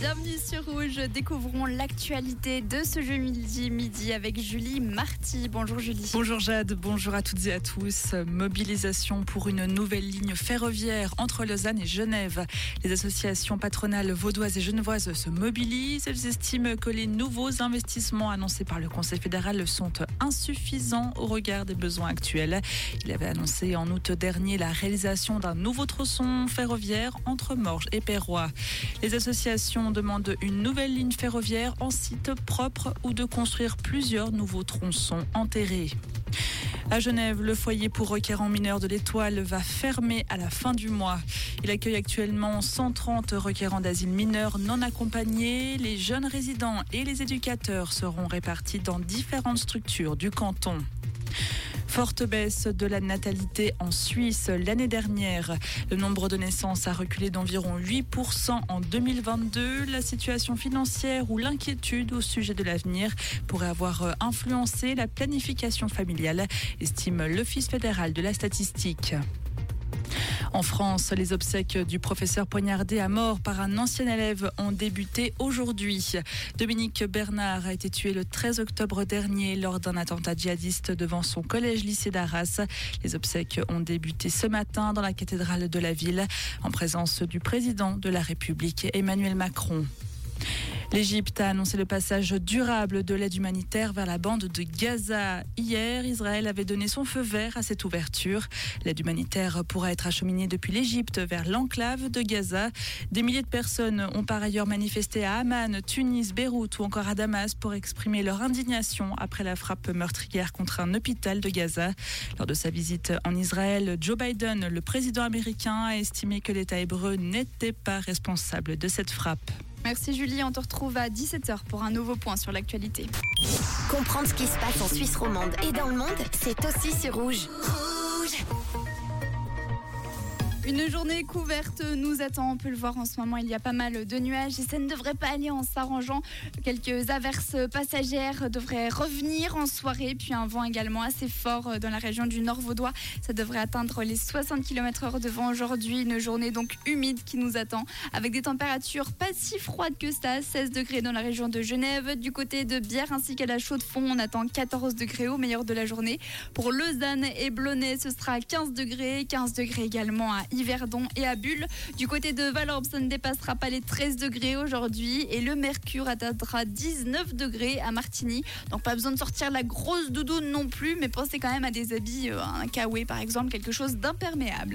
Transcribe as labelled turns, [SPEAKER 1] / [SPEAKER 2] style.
[SPEAKER 1] Bienvenue sur Rouge. Découvrons l'actualité de ce jeu midi, avec Julie Marty. Bonjour Julie.
[SPEAKER 2] Bonjour Jade, bonjour à toutes et à tous. Mobilisation pour une nouvelle ligne ferroviaire entre Lausanne et Genève. Les associations patronales vaudoises et genevoises se mobilisent. Elles estiment que les nouveaux investissements annoncés par le Conseil fédéral sont insuffisants au regard des besoins actuels. Il avait annoncé en août dernier la réalisation d'un nouveau tronçon ferroviaire entre Morges et Perrois. Les associations demande une nouvelle ligne ferroviaire en site propre ou de construire plusieurs nouveaux tronçons enterrés. À Genève, le foyer pour requérants mineurs de l'Étoile va fermer à la fin du mois. Il accueille actuellement 130 requérants d'asile mineurs non accompagnés. Les jeunes résidents et les éducateurs seront répartis dans différentes structures du canton. Forte baisse de la natalité en Suisse l'année dernière. Le nombre de naissances a reculé d'environ 8% en 2022. La situation financière ou l'inquiétude au sujet de l'avenir pourrait avoir influencé la planification familiale, estime l'Office fédéral de la statistique. En France, les obsèques du professeur poignardé à mort par un ancien élève ont débuté aujourd'hui. Dominique Bernard a été tué le 13 octobre dernier lors d'un attentat djihadiste devant son collège-lycée d'Arras. Les obsèques ont débuté ce matin dans la cathédrale de la ville en présence du président de la République Emmanuel Macron. L'Égypte a annoncé le passage durable de l'aide humanitaire vers la bande de Gaza. Hier, Israël avait donné son feu vert à cette ouverture. L'aide humanitaire pourra être acheminée depuis l'Égypte vers l'enclave de Gaza. Des milliers de personnes ont par ailleurs manifesté à Amman, Tunis, Beyrouth ou encore à Damas pour exprimer leur indignation après la frappe meurtrière contre un hôpital de Gaza. Lors de sa visite en Israël, Joe Biden, le président américain, a estimé que l'État hébreu n'était pas responsable de cette frappe.
[SPEAKER 1] Merci Julie, on te retrouve à 17h pour un nouveau point sur l'actualité.
[SPEAKER 3] Comprendre ce qui se passe en Suisse romande et dans le monde, c'est aussi sur Rouge.
[SPEAKER 1] Une journée couverte nous attend, on peut le voir en ce moment, il y a pas mal de nuages et ça ne devrait pas aller en s'arrangeant. Quelques averses passagères devraient revenir en soirée, puis un vent également assez fort dans la région du Nord Vaudois. Ça devrait atteindre les 60 km/h de vent aujourd'hui, une journée donc humide qui nous attend, avec des températures pas si froides que ça, 16 degrés dans la région de Genève, du côté de Bière ainsi qu'à la Chaux-de-Fonds, on attend 14 degrés au meilleur de la journée. Pour Lausanne et Blonay, ce sera 15 degrés, 15 degrés également à Yverdon et à Bulle. Du côté de Valorbe, ça ne dépassera pas les 13 degrés aujourd'hui et le mercure atteindra 19 degrés à Martigny. Donc pas besoin de sortir la grosse doudoune non plus, mais pensez quand même à des habits, euh, un kawaii par exemple, quelque chose d'imperméable.